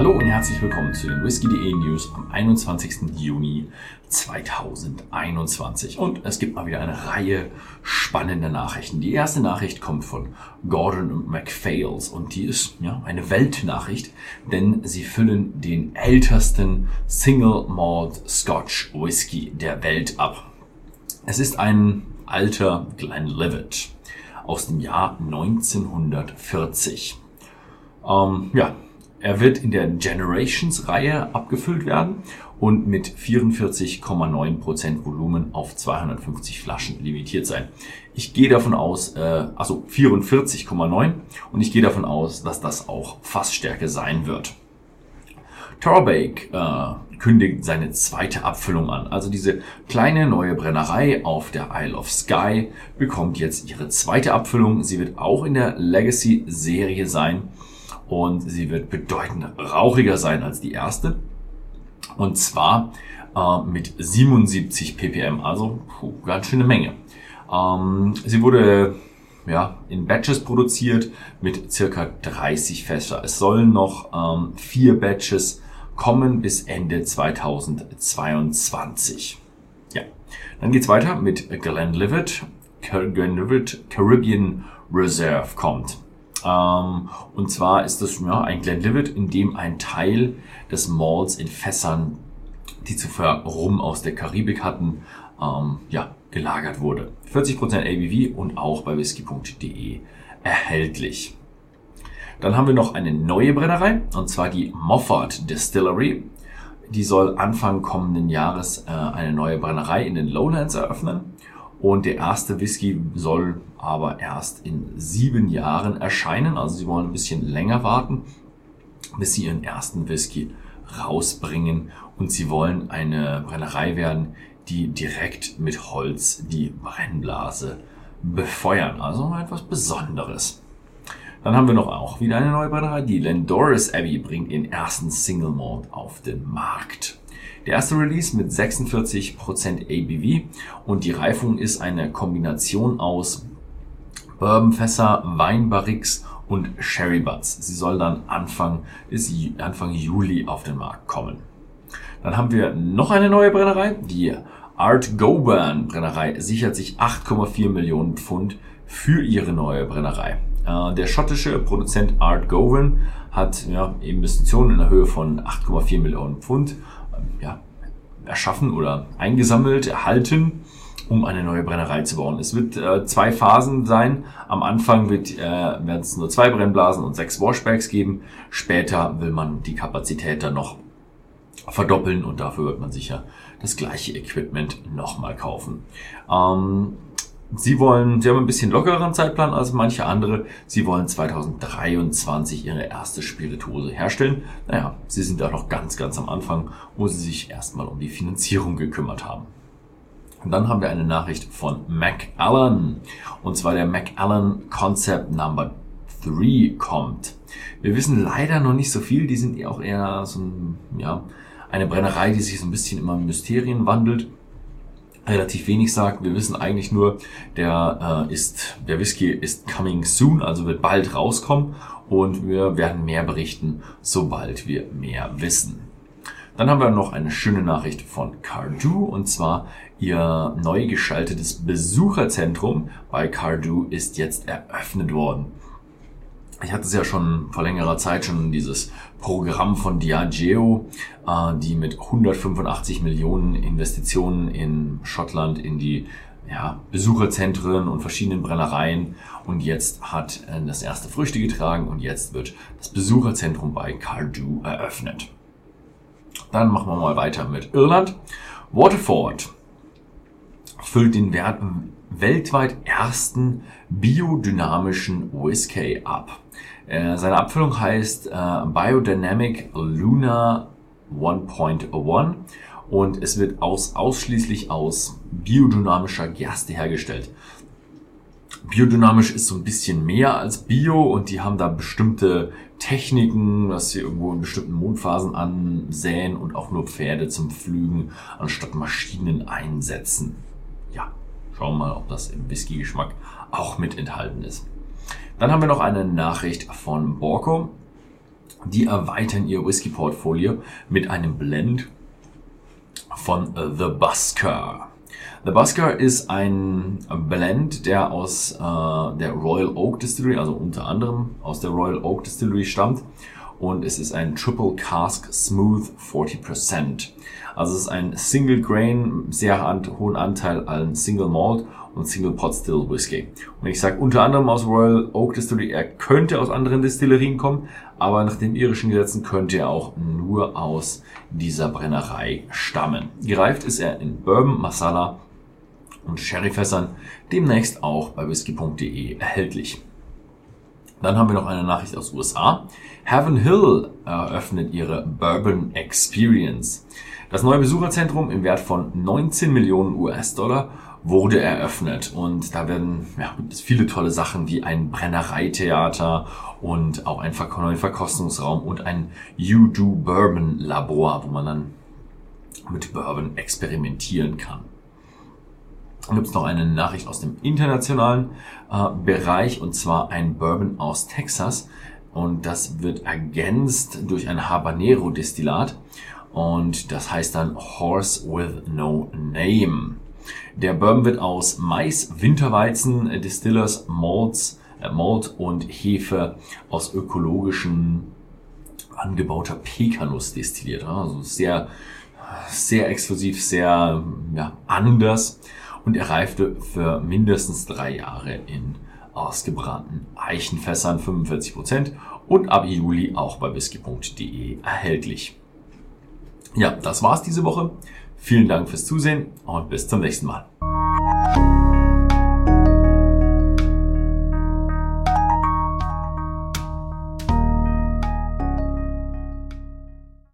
Hallo und herzlich willkommen zu den Whisky.de News am 21. Juni 2021. Und es gibt mal wieder eine Reihe spannender Nachrichten. Die erste Nachricht kommt von Gordon MacPhails und die ist ja eine Weltnachricht, denn sie füllen den ältesten Single Malt Scotch Whisky der Welt ab. Es ist ein alter Glenlivet aus dem Jahr 1940. Ähm, ja, er wird in der Generations-Reihe abgefüllt werden und mit 44,9% Volumen auf 250 Flaschen limitiert sein. Ich gehe davon aus, äh, also 44,9 und ich gehe davon aus, dass das auch Fassstärke sein wird. Torbake äh, kündigt seine zweite Abfüllung an. Also diese kleine neue Brennerei auf der Isle of Skye bekommt jetzt ihre zweite Abfüllung. Sie wird auch in der Legacy-Serie sein und sie wird bedeutend rauchiger sein als die erste. Und zwar äh, mit 77 ppm, also puh, ganz schöne Menge. Ähm, sie wurde ja, in Batches produziert mit circa 30 Fässer. Es sollen noch ähm, vier Batches kommen bis Ende 2022. Ja, dann geht's weiter mit Glenlivet. Glenlivet Caribbean Reserve kommt. Ähm, und zwar ist das ja, ein Glenlivet, in dem ein Teil des Malls in Fässern, die zuvor Rum aus der Karibik hatten, ähm, ja, gelagert wurde. 40% ABV und auch bei whisky.de erhältlich. Dann haben wir noch eine neue Brennerei, und zwar die Moffat Distillery. Die soll Anfang kommenden Jahres äh, eine neue Brennerei in den Lowlands eröffnen. Und der erste Whisky soll aber erst in sieben Jahren erscheinen. Also sie wollen ein bisschen länger warten, bis sie ihren ersten Whisky rausbringen. Und sie wollen eine Brennerei werden, die direkt mit Holz die Brennblase befeuern. Also etwas Besonderes. Dann haben wir noch auch wieder eine neue Brennerei. Die Lendoris Abbey bringt ihren ersten Single Malt auf den Markt. Der erste Release mit 46% ABV und die Reifung ist eine Kombination aus Bourbonfässer, Weinbarriques und Sherry Butts. Sie soll dann Anfang, bis Anfang Juli auf den Markt kommen. Dann haben wir noch eine neue Brennerei. Die Art Goburn Brennerei sichert sich 8,4 Millionen Pfund für ihre neue Brennerei. Äh, der schottische Produzent Art Govan hat ja, Investitionen in der Höhe von 8,4 Millionen Pfund ja, erschaffen oder eingesammelt, erhalten, um eine neue Brennerei zu bauen. Es wird äh, zwei Phasen sein. Am Anfang wird äh, werden es nur zwei Brennblasen und sechs Washbacks geben. Später will man die Kapazität dann noch verdoppeln und dafür wird man sicher das gleiche Equipment nochmal kaufen. Ähm, Sie wollen, Sie haben ein bisschen lockereren Zeitplan als manche andere. Sie wollen 2023 Ihre erste Spirituose herstellen. Naja, Sie sind da noch ganz, ganz am Anfang, wo Sie sich erstmal um die Finanzierung gekümmert haben. Und dann haben wir eine Nachricht von McAllen. Und zwar der McAllen Concept Number 3 kommt. Wir wissen leider noch nicht so viel. Die sind auch eher so ein, ja, eine Brennerei, die sich so ein bisschen immer in Mysterien wandelt relativ wenig sagt. Wir wissen eigentlich nur, der äh, ist, der Whisky ist coming soon, also wird bald rauskommen und wir werden mehr berichten, sobald wir mehr wissen. Dann haben wir noch eine schöne Nachricht von Cardu und zwar ihr neu geschaltetes Besucherzentrum bei Cardu ist jetzt eröffnet worden ich hatte es ja schon vor längerer Zeit schon dieses Programm von Diageo, äh, die mit 185 Millionen Investitionen in Schottland in die ja, Besucherzentren und verschiedenen Brennereien und jetzt hat äh, das erste Früchte getragen und jetzt wird das Besucherzentrum bei Cardew eröffnet. Dann machen wir mal weiter mit Irland. Waterford füllt den weltweit ersten biodynamischen Whisky ab. Äh, seine Abfüllung heißt äh, Biodynamic Luna 1.1 und es wird aus, ausschließlich aus biodynamischer Gerste hergestellt. Biodynamisch ist so ein bisschen mehr als Bio und die haben da bestimmte Techniken, dass sie irgendwo in bestimmten Mondphasen ansäen und auch nur Pferde zum Pflügen anstatt Maschinen einsetzen. Schauen mal, ob das im Whisky-Geschmack auch mit enthalten ist. Dann haben wir noch eine Nachricht von Borko. Die erweitern ihr Whisky-Portfolio mit einem Blend von The Busker. The Busker ist ein Blend, der aus äh, der Royal Oak Distillery, also unter anderem aus der Royal Oak Distillery stammt. Und es ist ein Triple Cask Smooth 40%. Also es ist ein Single Grain, sehr hohen Anteil an Single Malt und Single Pot Still Whisky. Und ich sage unter anderem aus Royal Oak Distillery, er könnte aus anderen Destillerien kommen, aber nach den irischen Gesetzen könnte er auch nur aus dieser Brennerei stammen. Gereift ist er in Bourbon, Masala und Sherryfässern, demnächst auch bei whisky.de erhältlich. Dann haben wir noch eine Nachricht aus USA. Heaven Hill eröffnet ihre Bourbon Experience. Das neue Besucherzentrum im Wert von 19 Millionen US-Dollar wurde eröffnet und da werden ja, gibt es viele tolle Sachen wie ein Brennereitheater und auch ein neuen Verkostungsraum und ein You Do Bourbon Labor, wo man dann mit Bourbon experimentieren kann. Dann gibt es noch eine Nachricht aus dem internationalen äh, Bereich und zwar ein Bourbon aus Texas und das wird ergänzt durch ein Habanero Destillat und das heißt dann Horse with No Name. Der Bourbon wird aus Mais, Winterweizen, äh, Distillers, Malts, äh, Malt und Hefe aus ökologischen angebauter Pekanuss destilliert. Also sehr, sehr exklusiv, sehr ja, anders und er reifte für mindestens drei Jahre in ausgebrannten Eichenfässern 45% und ab Juli auch bei whisky.de erhältlich. Ja, das war's diese Woche. Vielen Dank fürs Zusehen und bis zum nächsten Mal.